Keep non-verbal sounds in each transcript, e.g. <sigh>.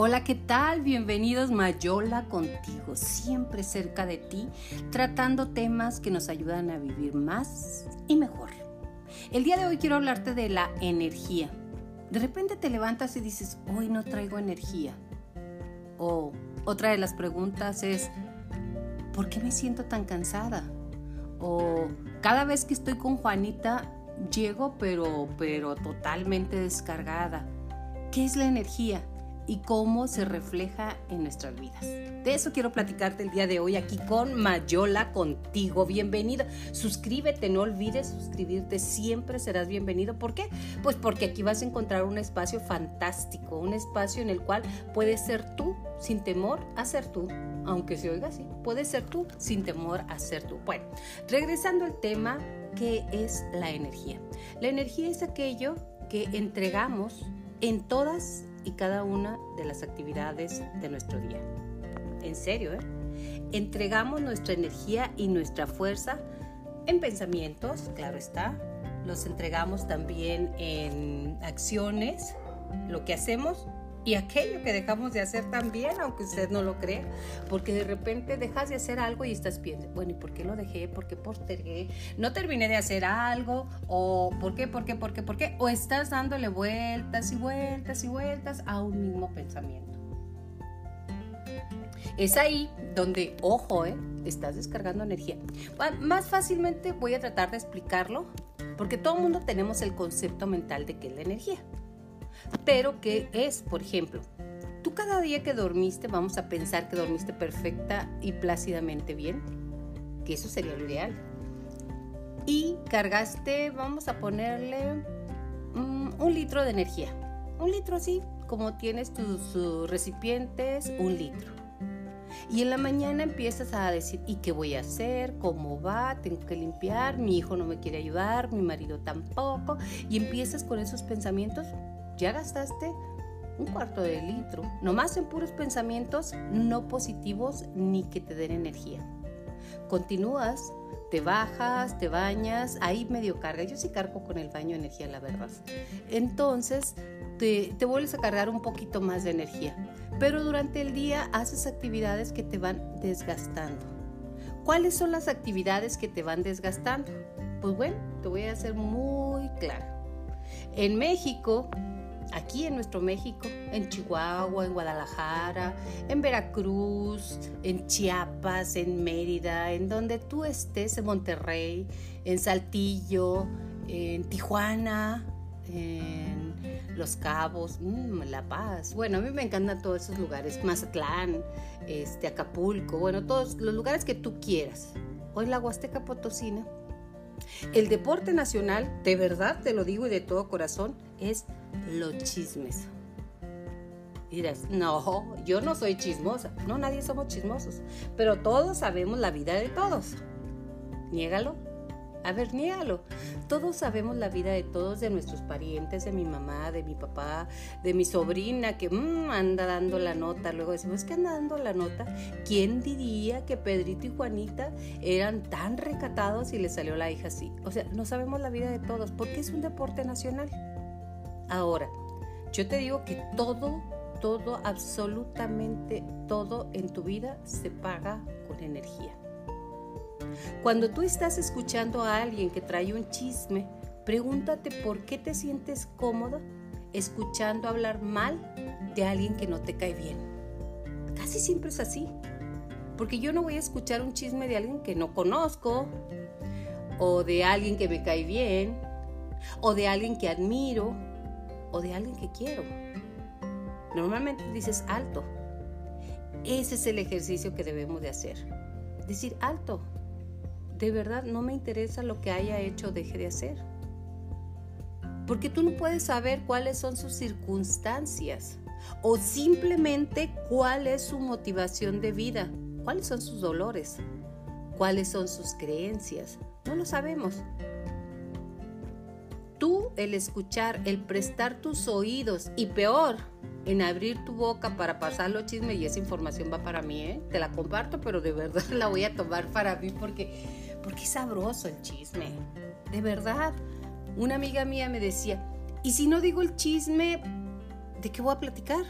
Hola, ¿qué tal? Bienvenidos Mayola contigo, siempre cerca de ti, tratando temas que nos ayudan a vivir más y mejor. El día de hoy quiero hablarte de la energía. De repente te levantas y dices, hoy no traigo energía. O otra de las preguntas es, ¿por qué me siento tan cansada? O cada vez que estoy con Juanita, llego pero, pero totalmente descargada. ¿Qué es la energía? Y cómo se refleja en nuestras vidas. De eso quiero platicarte el día de hoy aquí con Mayola contigo. Bienvenida. Suscríbete, no olvides suscribirte, siempre serás bienvenido. ¿Por qué? Pues porque aquí vas a encontrar un espacio fantástico, un espacio en el cual puedes ser tú sin temor a ser tú. Aunque se oiga así, puedes ser tú sin temor a ser tú. Bueno, regresando al tema, ¿qué es la energía? La energía es aquello que entregamos en todas y cada una de las actividades de nuestro día. En serio, ¿eh? Entregamos nuestra energía y nuestra fuerza en pensamientos, claro está. Los entregamos también en acciones, lo que hacemos y aquello que dejamos de hacer también, aunque usted no lo crea, porque de repente dejas de hacer algo y estás pensando, bueno, ¿y por qué lo dejé? ¿Por qué postergué? ¿No terminé de hacer algo? ¿O por qué, por qué, por qué, por qué? ¿O estás dándole vueltas y vueltas y vueltas a un mismo pensamiento? Es ahí donde, ojo, ¿eh? estás descargando energía. Más fácilmente voy a tratar de explicarlo, porque todo el mundo tenemos el concepto mental de qué es la energía. Pero ¿qué es? Por ejemplo, tú cada día que dormiste, vamos a pensar que dormiste perfecta y plácidamente bien, que eso sería lo ideal. Y cargaste, vamos a ponerle mm, un litro de energía. Un litro así, como tienes tus recipientes, un litro. Y en la mañana empiezas a decir, ¿y qué voy a hacer? ¿Cómo va? Tengo que limpiar, mi hijo no me quiere ayudar, mi marido tampoco. Y empiezas con esos pensamientos ya gastaste un cuarto de litro, nomás en puros pensamientos no positivos ni que te den energía. Continúas, te bajas, te bañas, ahí medio carga. Yo sí cargo con el baño energía, la verdad. Entonces, te, te, vuelves a cargar un poquito más de energía. Pero durante el día haces actividades que te van desgastando. ¿Cuáles son las actividades que te van desgastando? Pues bueno, te voy a hacer muy claro. En México aquí en nuestro México, en Chihuahua, en Guadalajara, en Veracruz, en Chiapas, en Mérida, en donde tú estés, en Monterrey, en Saltillo, en Tijuana, en Los Cabos, mm, La Paz. Bueno, a mí me encantan todos esos lugares, Mazatlán, este, Acapulco, bueno, todos los lugares que tú quieras. Hoy la Huasteca Potosina. El deporte nacional, de verdad te lo digo y de todo corazón, es los chismes. Y dirás, no, yo no soy chismosa. No, nadie somos chismosos. Pero todos sabemos la vida de todos. Niégalo. A ver, niégalo. Todos sabemos la vida de todos, de nuestros parientes, de mi mamá, de mi papá, de mi sobrina que mm, anda dando la nota. Luego decimos, que anda dando la nota? ¿Quién diría que Pedrito y Juanita eran tan recatados y le salió la hija así? O sea, no sabemos la vida de todos porque es un deporte nacional. Ahora, yo te digo que todo, todo, absolutamente todo en tu vida se paga con energía. Cuando tú estás escuchando a alguien que trae un chisme, pregúntate por qué te sientes cómoda escuchando hablar mal de alguien que no te cae bien. Casi siempre es así. Porque yo no voy a escuchar un chisme de alguien que no conozco, o de alguien que me cae bien, o de alguien que admiro, o de alguien que quiero. Normalmente dices alto. Ese es el ejercicio que debemos de hacer. Decir alto. De verdad no me interesa lo que haya hecho o deje de hacer. Porque tú no puedes saber cuáles son sus circunstancias o simplemente cuál es su motivación de vida, cuáles son sus dolores, cuáles son sus creencias. No lo sabemos tú el escuchar, el prestar tus oídos y peor, en abrir tu boca para pasar los chismes y esa información va para mí, ¿eh? Te la comparto, pero de verdad <laughs> la voy a tomar para mí porque, porque es sabroso el chisme. De verdad. Una amiga mía me decía, ¿y si no digo el chisme, de qué voy a platicar?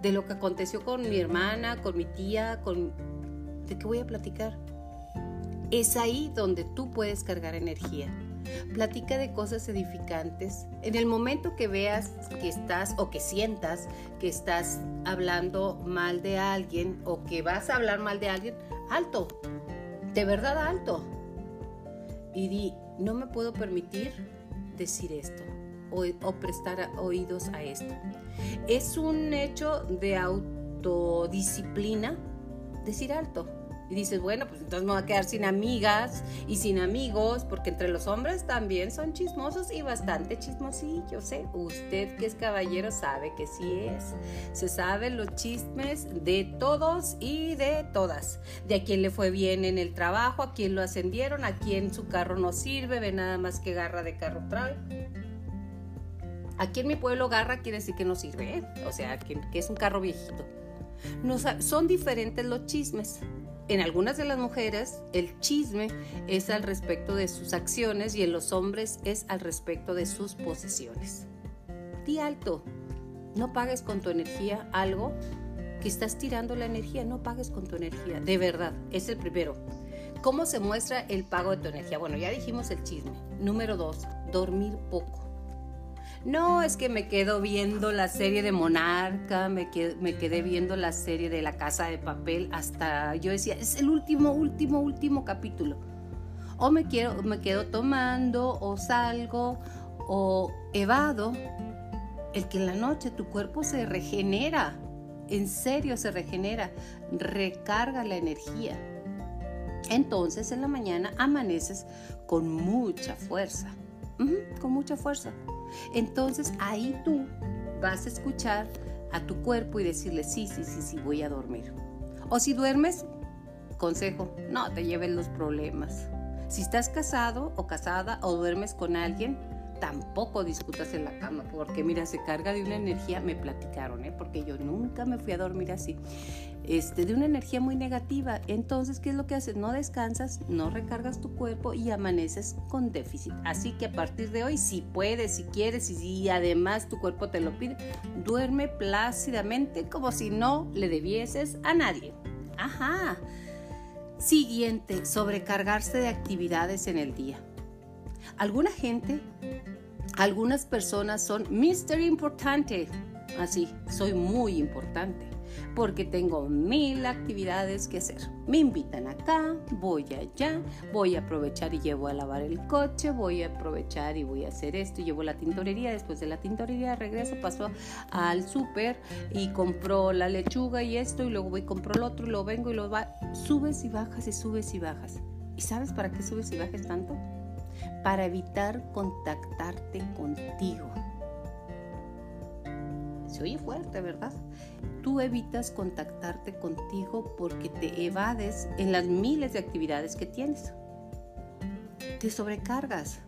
de lo que aconteció con mi hermana, con mi tía, con... ¿De qué voy a platicar? Es ahí donde tú puedes cargar energía. Platica de cosas edificantes. En el momento que veas que estás o que sientas que estás hablando mal de alguien o que vas a hablar mal de alguien, alto. De verdad alto. Y di, no me puedo permitir decir esto o, o prestar oídos a esto. Es un hecho de autodisciplina decir alto y dices, bueno, pues entonces me voy a quedar sin amigas y sin amigos, porque entre los hombres también son chismosos y bastante chismosillos, ¿eh? Usted que es caballero sabe que sí es. Se saben los chismes de todos y de todas. De a quién le fue bien en el trabajo, a quién lo ascendieron, a quién su carro no sirve, ve nada más que garra de carro trae. Aquí en mi pueblo garra quiere decir que no sirve, ¿eh? o sea, que, es un carro viejito. Son diferentes los chismes en algunas de las mujeres el chisme es al respecto de sus acciones y en los hombres es al respecto de sus posesiones. Di alto, no pagues con tu energía algo que estás tirando la energía, no pagues con tu energía, de verdad, es el primero. ¿Cómo se muestra el pago de tu energía? Bueno, ya dijimos el chisme. Número dos, dormir poco. No, es que me quedo viendo la serie de Monarca, me quedé, viendo la serie de La Casa de Papel hasta yo decía, es el último, último, último capítulo. O me, quiero, me quedo tomando, o salgo, o evado. El que en la noche tu cuerpo se regenera, en serio se regenera, recarga la energía. Entonces en la mañana amaneces con mucha fuerza, con mucha fuerza. Entonces ahí tú vas a escuchar a tu cuerpo y decirle, sí, sí, sí, sí, voy a dormir. O si duermes, consejo, no te lleven los problemas. Si estás casado o casada o duermes con alguien, tampoco discutas en la cama, porque mira, se carga de una energía, me platicaron, ¿eh? porque yo nunca me fui a dormir así, este, de una energía muy negativa. Entonces, ¿qué es lo que haces? No descansas, no recargas tu cuerpo y amaneces con déficit. Así que a partir de hoy, si puedes, si quieres y si además tu cuerpo te lo pide, duerme plácidamente como si no le debieses a nadie. Ajá. Siguiente, sobrecargarse de actividades en el día. Alguna gente, algunas personas son Mr. Importante. Así, soy muy importante porque tengo mil actividades que hacer. Me invitan acá, voy allá, voy a aprovechar y llevo a lavar el coche, voy a aprovechar y voy a hacer esto, llevo la tintorería, después de la tintorería regreso, paso al súper y compro la lechuga y esto, y luego voy y compro el otro, y lo vengo y lo va, subes y bajas y subes y bajas. ¿Y sabes para qué subes y bajas tanto? Para evitar contactarte contigo. Se oye fuerte, ¿verdad? Tú evitas contactarte contigo porque te evades en las miles de actividades que tienes. Te sobrecargas.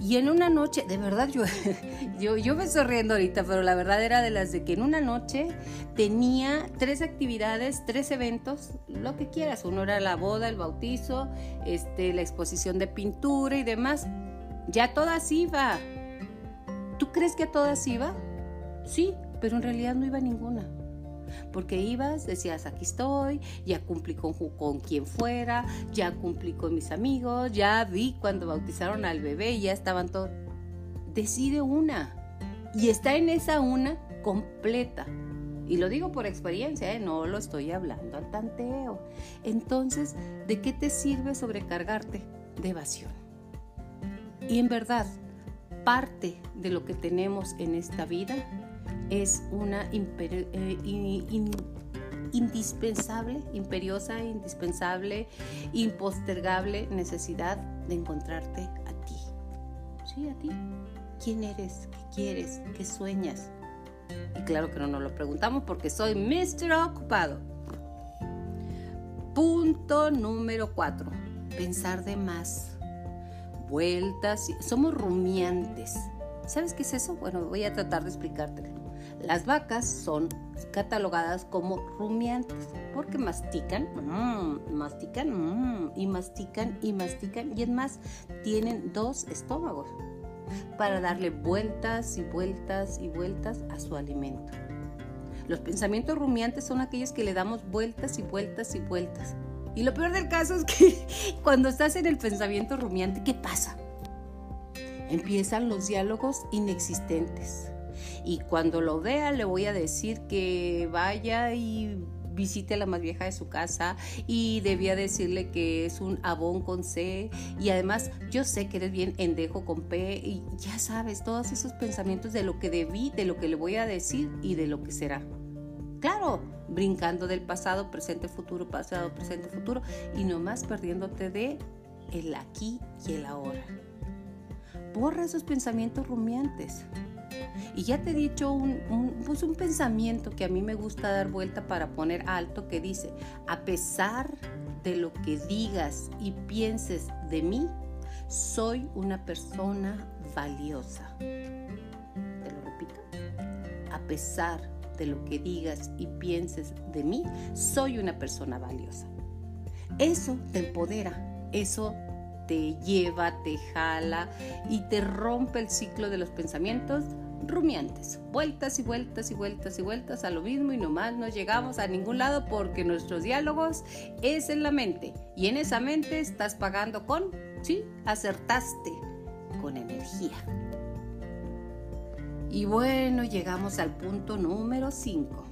Y en una noche, de verdad, yo, <laughs> yo, yo me estoy riendo ahorita, pero la verdad era de las de que en una noche tenía tres actividades, tres eventos, lo que quieras. Uno era la boda, el bautizo, este, la exposición de pintura y demás. Ya todas iba. ¿Tú crees que a todas iba? Sí, pero en realidad no iba ninguna porque ibas, decías, aquí estoy, ya cumplí con, con quien fuera, ya cumplí con mis amigos, ya vi cuando bautizaron al bebé, ya estaban todos. Decide una y está en esa una completa. Y lo digo por experiencia, ¿eh? no lo estoy hablando al tanteo. Entonces, ¿de qué te sirve sobrecargarte? De evasión. Y en verdad, parte de lo que tenemos en esta vida es una eh, indispensable, imperiosa, indispensable, impostergable necesidad de encontrarte a ti. Sí, a ti. ¿Quién eres? ¿Qué quieres? ¿Qué sueñas? Y claro que no nos lo preguntamos porque soy Mr. Ocupado. Punto número cuatro. Pensar de más. Vueltas. Somos rumiantes. ¿Sabes qué es eso? Bueno, voy a tratar de explicártelo. Las vacas son catalogadas como rumiantes porque mastican, mm, mastican mm, y mastican y mastican y es más, tienen dos estómagos para darle vueltas y vueltas y vueltas a su alimento. Los pensamientos rumiantes son aquellos que le damos vueltas y vueltas y vueltas. Y lo peor del caso es que <laughs> cuando estás en el pensamiento rumiante, ¿qué pasa? Empiezan los diálogos inexistentes. Y cuando lo vea le voy a decir que vaya y visite a la más vieja de su casa y debía decirle que es un abón con C y además yo sé que eres bien endejo con P y ya sabes todos esos pensamientos de lo que debí, de lo que le voy a decir y de lo que será. Claro, brincando del pasado, presente, futuro, pasado, presente, futuro y nomás perdiéndote de el aquí y el ahora. Borra esos pensamientos rumiantes. Y ya te he dicho un, pues un pensamiento que a mí me gusta dar vuelta para poner alto que dice, a pesar de lo que digas y pienses de mí, soy una persona valiosa. Te lo repito. A pesar de lo que digas y pienses de mí, soy una persona valiosa. Eso te empodera, eso te lleva, te jala y te rompe el ciclo de los pensamientos rumiantes, vueltas y vueltas y vueltas y vueltas a lo mismo y nomás no llegamos a ningún lado porque nuestros diálogos es en la mente y en esa mente estás pagando con, sí, acertaste, con energía. Y bueno, llegamos al punto número 5,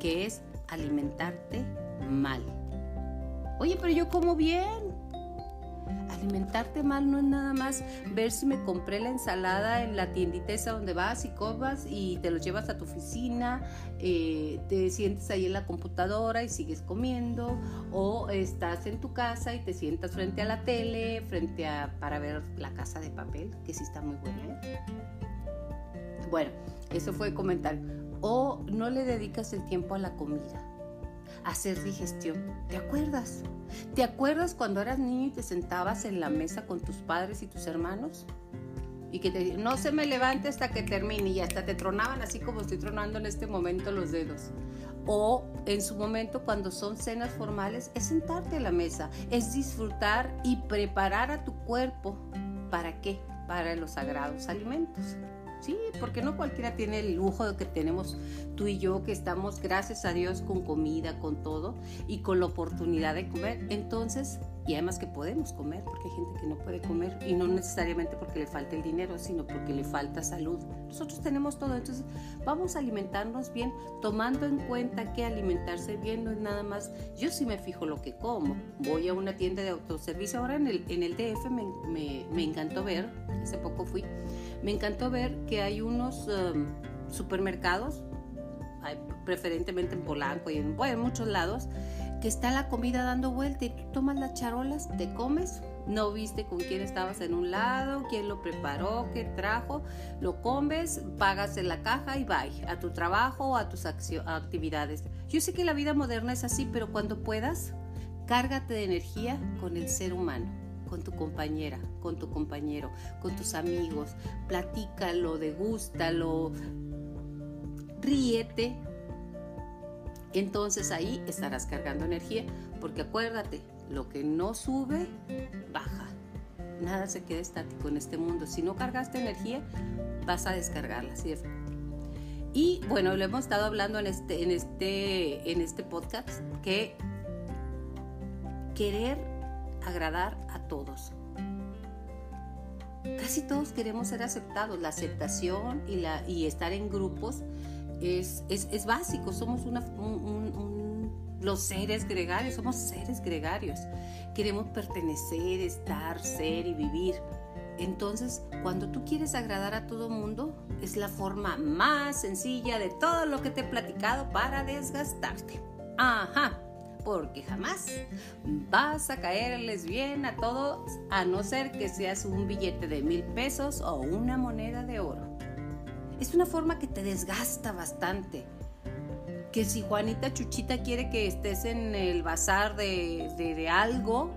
que es alimentarte mal. Oye, pero yo como bien alimentarte mal no es nada más ver si me compré la ensalada en la tiendita esa donde vas y comas y te lo llevas a tu oficina, eh, te sientes ahí en la computadora y sigues comiendo, o estás en tu casa y te sientas frente a la tele, frente a para ver la casa de papel, que sí está muy buena. ¿eh? Bueno, eso fue comentar. O no le dedicas el tiempo a la comida hacer digestión. ¿Te acuerdas? ¿Te acuerdas cuando eras niño y te sentabas en la mesa con tus padres y tus hermanos? Y que te no se me levante hasta que termine y hasta te tronaban así como estoy tronando en este momento los dedos. O en su momento cuando son cenas formales es sentarte a la mesa, es disfrutar y preparar a tu cuerpo. ¿Para qué? Para los sagrados alimentos. Sí, porque no cualquiera tiene el lujo que tenemos tú y yo, que estamos, gracias a Dios, con comida, con todo y con la oportunidad de comer. Entonces, y además que podemos comer, porque hay gente que no puede comer y no necesariamente porque le falta el dinero, sino porque le falta salud. Nosotros tenemos todo, entonces vamos a alimentarnos bien, tomando en cuenta que alimentarse bien no es nada más, yo sí me fijo lo que como, voy a una tienda de autoservicio, ahora en el, en el DF me, me, me encantó ver, hace poco fui, me encantó ver que hay unos um, supermercados, preferentemente en Polanco y en, muchos lados, que está la comida dando vuelta y tú tomas las charolas, te comes, no viste con quién estabas en un lado, quién lo preparó, qué trajo, lo comes, pagas en la caja y bye, a tu trabajo o a tus actividades. Yo sé que la vida moderna es así, pero cuando puedas, cárgate de energía con el ser humano con tu compañera, con tu compañero, con tus amigos, platícalo, degústalo, ríete. Entonces ahí estarás cargando energía, porque acuérdate, lo que no sube, baja. Nada se queda estático en este mundo. Si no cargaste energía, vas a descargarla. ¿sí? Y bueno, lo hemos estado hablando en este, en este, en este podcast, que querer agradar a todos. Casi todos queremos ser aceptados. La aceptación y, la, y estar en grupos es, es, básico. Somos una, los seres gregarios, somos seres gregarios. Queremos pertenecer, estar, ser y vivir. Entonces, cuando tú quieres agradar a todo mundo, es la forma más sencilla de todo lo que te he platicado para desgastarte. Ajá porque jamás vas a caerles bien a todos a no ser que seas un billete de mil pesos o una moneda de oro. Es una forma que te desgasta bastante. Que si Juanita Chuchita quiere que estés en el bazar de, de, algo,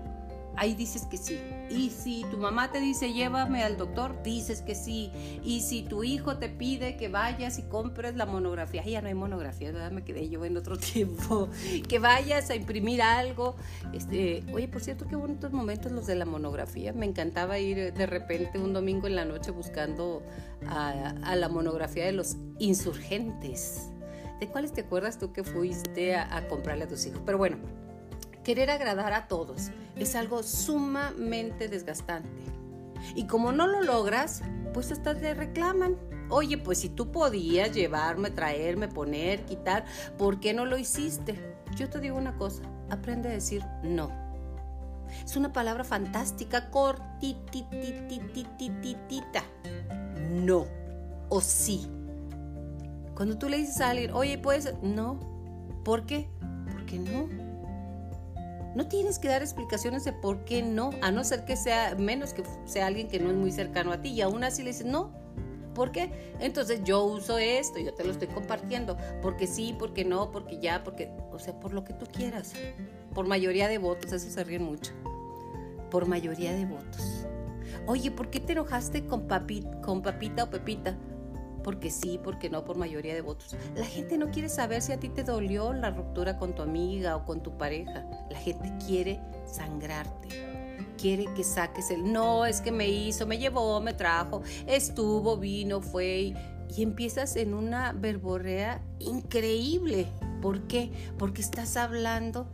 ahí dices que sí. Y si tu mamá te dice llévame al doctor, dices que sí. Y si tu hijo te pide que vayas y compres la monografía, ya no hay monografía, ¿verdad? me quedé yo en otro <laughs> tiempo, que vayas a imprimir algo. Este, oye, por cierto, qué bonitos momentos los de la monografía. Me encantaba ir de repente un domingo en la noche buscando a, a la monografía de los insurgentes ¿De cuáles te acuerdas tú que fuiste a, comprarle a tus hijos? Pero bueno, querer agradar a todos es algo sumamente desgastante. Y como no lo logras, pues hasta te reclaman. Oye, pues si tú podías llevarme, traerme, poner, quitar, ¿por qué no lo hiciste? Yo te digo una cosa, aprende a decir no. Es una palabra fantástica, cortitititititita. No o sí. Cuando tú le dices a alguien, oye, puedes, no. ¿Por qué? Porque no. No tienes que dar explicaciones de por qué no, a no ser que sea, menos que sea alguien que no es muy cercano a ti y aún así le dices, no, ¿Por qué? Entonces yo uso esto, yo te lo estoy compartiendo, porque sí, porque no, porque ya, porque, o sea, por lo que tú quieras, por mayoría de votos, eso se ríen mucho, por mayoría de votos. Oye, ¿por qué te enojaste con, papi, con papita o pepita? Porque sí, porque no, por mayoría de votos. La gente no quiere saber si a ti te dolió la ruptura con tu amiga o con tu pareja. La gente quiere sangrarte quiere que saques el no, es que me hizo, me llevó, me trajo, estuvo, vino, fue y, empiezas en una verborrea increíble. ¿Por qué? Porque estás hablando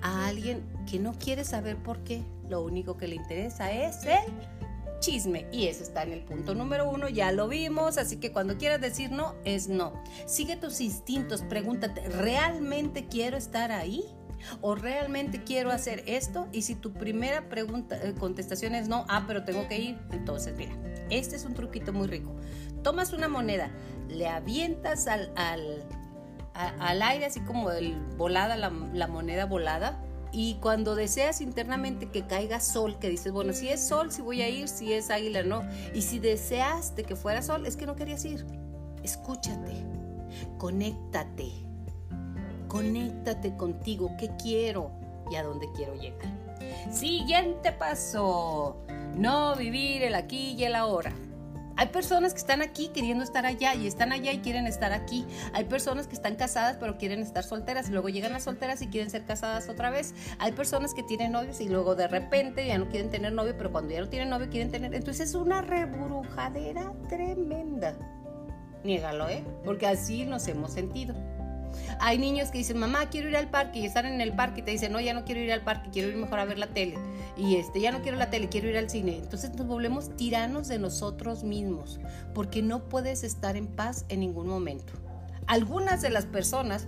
a alguien que no quiere saber por qué. Lo único que le interesa es el chisme. Y eso está en el punto número uno, ya lo vimos, así que cuando quieras decir no, es no. Sigue tus instintos, pregúntate, ¿realmente quiero estar ahí? o realmente quiero hacer esto y si tu primera pregunta eh, contestación es no, ah, pero tengo que ir, entonces mira, este es un truquito muy rico. Tomas una moneda, le avientas al, al, al aire así como el volada, la, la moneda volada, y cuando deseas internamente que caiga sol, que dices, bueno, si es sol, si voy a ir, si es águila, no. Y si deseaste que fuera sol, es que no querías ir. Escúchate, conéctate conéctate contigo, qué quiero y a dónde quiero llegar. Siguiente paso, no vivir el aquí y el ahora. Hay personas que están aquí queriendo estar allá y están allá y quieren estar aquí. Hay personas que están casadas pero quieren estar solteras luego llegan las solteras y quieren ser casadas otra vez. Hay personas que tienen novios y luego de repente ya no quieren tener novio, pero cuando ya no tienen novio quieren tener. Entonces es una reburujadera tremenda. Niégalo, ¿eh? Porque así nos hemos sentido. Hay niños que dicen, mamá, quiero ir al parque y están en el parque y te dicen, no, ya no quiero ir al parque, quiero ir mejor a ver la tele. Y este, ya no quiero la tele, quiero ir al cine. Entonces nos volvemos tiranos de nosotros mismos porque no puedes estar en paz en ningún momento. Algunas de las personas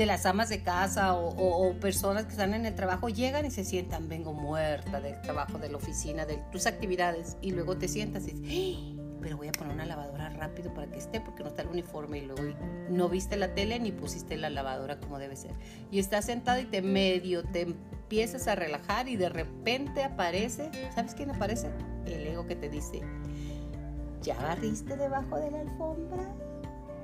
de las amas de casa o, personas que están en el trabajo llegan y se sientan, vengo muerta del trabajo, de la oficina, de tus actividades, y luego te sientas y dices, pero voy a poner una lavadora rápido para que esté porque no está el uniforme y luego no viste la tele ni pusiste la lavadora como debe ser. Y estás sentado y te medio, te empiezas a relajar y de repente aparece, ¿sabes quién aparece? El ego que te dice, ¿ya barriste debajo de la alfombra?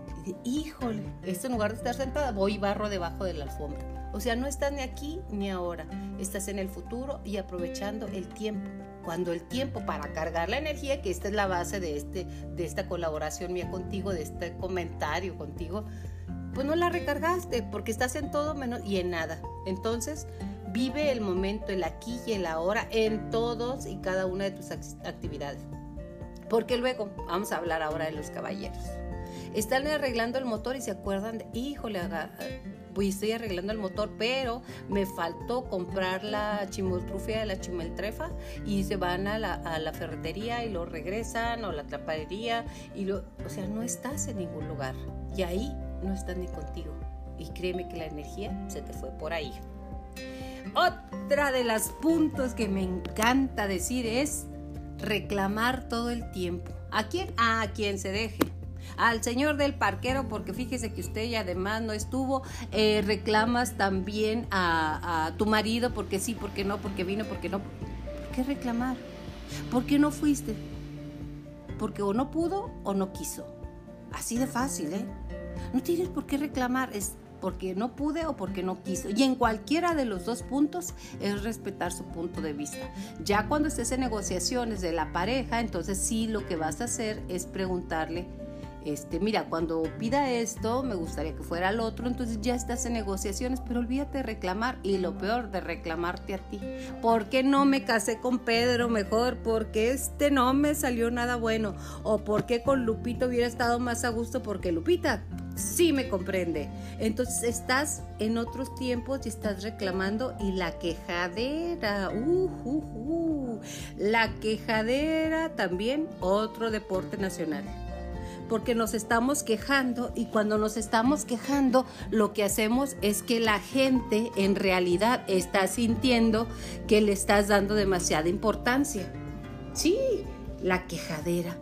Y dice, híjole, este en lugar de estar sentada, voy y barro debajo de la alfombra. O sea, no estás ni aquí ni ahora, estás en el futuro y aprovechando el tiempo cuando el tiempo para cargar la energía, que esta es la base de, este, de esta colaboración mía contigo, de este comentario contigo, pues no la recargaste porque estás en todo menos y en nada. Entonces, vive el momento, el aquí y el ahora en todos y cada una de tus actividades. Porque luego, vamos a hablar ahora de los caballeros. Están arreglando el motor y se acuerdan de, híjole, pues estoy arreglando el motor, pero me faltó comprar la chimoltrufia de la chimeltrefa y se van a la, ferretería y lo regresan o la trapadería y lo, o sea, no estás en ningún lugar y ahí no estás ni contigo y créeme que la energía se te fue por ahí. Otra de las puntos que me encanta decir es reclamar todo el tiempo. ¿A quién? A quien se deje al señor del parquero, porque fíjese que usted ya además no estuvo, eh, reclamas también a, tu marido, porque sí, porque no, porque vino, porque no. ¿Por qué reclamar? ¿Por qué no fuiste? Porque o no pudo o no quiso. Así de fácil, ¿eh? No tienes por qué reclamar, es porque no pude o porque no quiso. Y en cualquiera de los dos puntos es respetar su punto de vista. Ya cuando estés en negociaciones de la pareja, entonces sí lo que vas a hacer es preguntarle este, mira, cuando pida esto, me gustaría que fuera el otro, entonces ya estás en negociaciones, pero olvídate de reclamar y lo peor de reclamarte a ti. ¿Por qué no me casé con Pedro mejor? Porque este no me salió nada bueno? ¿O por qué con Lupita hubiera estado más a gusto? Porque Lupita sí me comprende. Entonces estás en otros tiempos y estás reclamando y la quejadera, uh, uh, uh. la quejadera también otro deporte nacional. Porque nos estamos quejando y cuando nos estamos quejando lo que hacemos es que la gente en realidad está sintiendo que le estás dando demasiada importancia. Sí, la quejadera.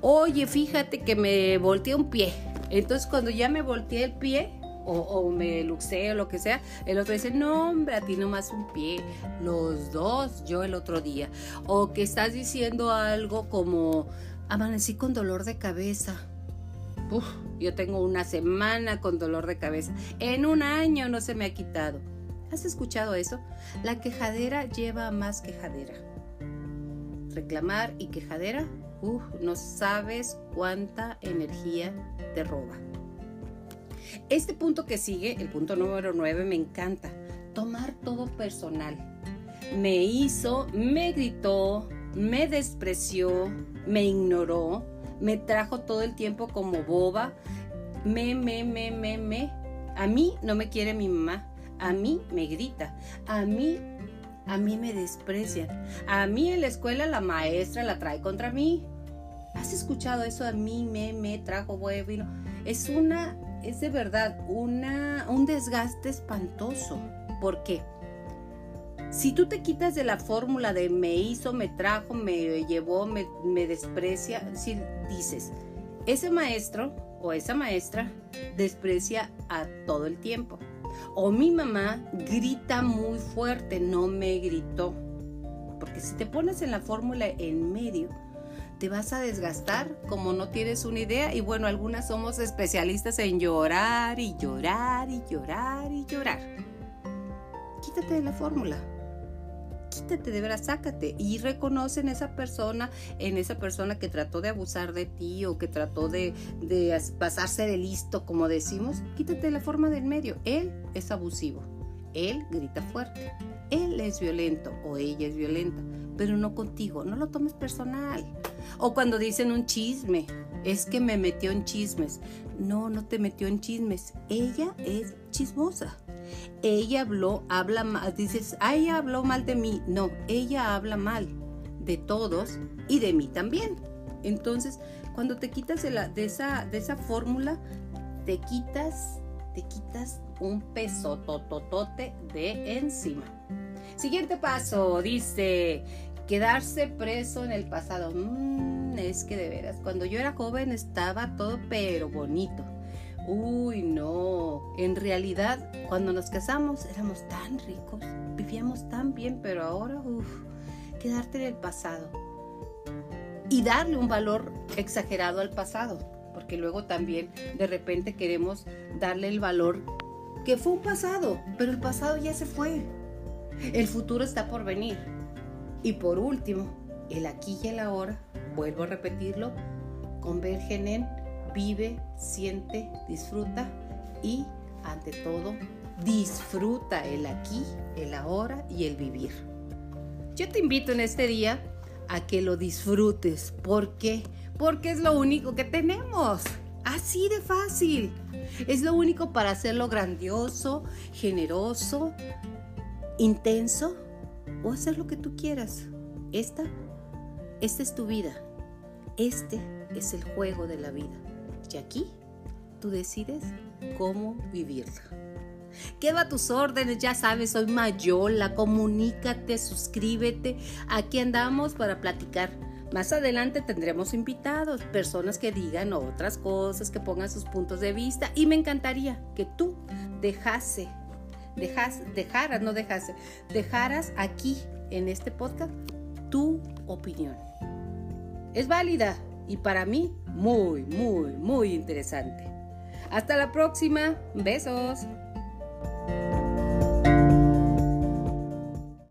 Oye, fíjate que me volteé un pie entonces cuando ya me volteé el pie o, me luxé o lo que sea, el otro dice, no hombre, a ti nomás un pie, los dos, yo el otro día. O que estás diciendo algo como, amanecí con dolor de cabeza. Uf, yo tengo una semana con dolor de cabeza. En un año no se me ha quitado. ¿Has escuchado eso? La quejadera lleva más quejadera. Reclamar y quejadera no sabes cuánta energía te roba. Este punto que sigue, el punto número 9, me encanta. Tomar todo personal. Me hizo, me gritó, me despreció, me ignoró, me trajo todo el tiempo como boba. Me, me, me, me, me. A mí no me quiere mi mamá. A mí me grita. A mí a mí me desprecian. A mí en la escuela la maestra la trae contra mí. ¿Has escuchado eso? A mí me, me trajo vino. Es una, es de verdad una, un desgaste espantoso. ¿Por qué? Si tú te quitas de la fórmula de me hizo, me trajo, me llevó, me, desprecia, si dices, ese maestro o esa maestra desprecia a todo el tiempo. O mi mamá grita muy fuerte, no me gritó. Porque si te pones en la fórmula en medio, te vas a desgastar como no tienes una idea y bueno, algunas somos especialistas en llorar y llorar y llorar y llorar. Quítate de la fórmula. Quítate de veras, sácate y reconoce en esa persona, en esa persona que trató de abusar de ti o que trató de, de pasarse de listo, como decimos, quítate la forma del medio. Él es abusivo, él grita fuerte, él es violento o ella es violenta, pero no contigo, no lo tomes personal. O cuando dicen un chisme, es que me metió en chismes. No, no te metió en chismes. Ella es chismosa. Ella habló, habla mal. Dices, ah, ella habló mal de mí. No, ella habla mal de todos y de mí también. Entonces, cuando te quitas de, esa fórmula, te quitas, te quitas un peso tototote de encima. Siguiente paso, dice, quedarse preso en el pasado. Mm, es que de veras, cuando yo era joven estaba todo pero bonito. Uy, no. En realidad, cuando nos casamos éramos tan ricos, vivíamos tan bien, pero ahora, uff, quedarte en el pasado. Y darle un valor exagerado al pasado, porque luego también de repente queremos darle el valor que fue un pasado, pero el pasado ya se fue. El futuro está por venir. Y por último, el aquí y el ahora, vuelvo a repetirlo, convergen en vive, siente, disfruta y ante todo disfruta el aquí, el ahora y el vivir. Yo te invito en este día a que lo disfrutes. ¿Por qué? Porque es lo único que tenemos. Así de fácil. Es lo único para hacerlo grandioso, generoso, intenso o hacer lo que tú quieras. Esta, esta es tu vida. Este es el juego de la vida. Y aquí tú decides cómo vivirla. Quedo a tus órdenes, ya sabes, soy Mayola, comunícate, suscríbete. Aquí andamos para platicar. Más adelante tendremos invitados, personas que digan otras cosas, que pongan sus puntos de vista y me encantaría que tú dejase dejas, dejaras, no dejase, dejaras aquí en este podcast tu opinión. Es válida y para mí muy, muy, muy interesante. Hasta la próxima. Besos.